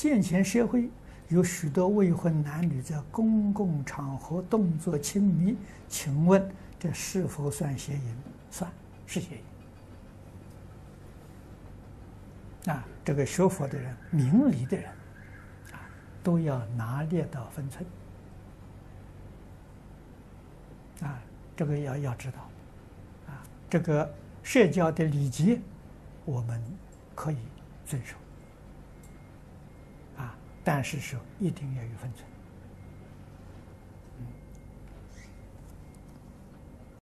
现前社会有许多未婚男女在公共场合动作亲密，请问这是否算邪淫？算是邪淫。啊，这个学佛的人、明理的人，啊，都要拿捏到分寸。啊，这个要要知道，啊，这个社交的礼节，我们可以遵守。但是说一定要有分寸。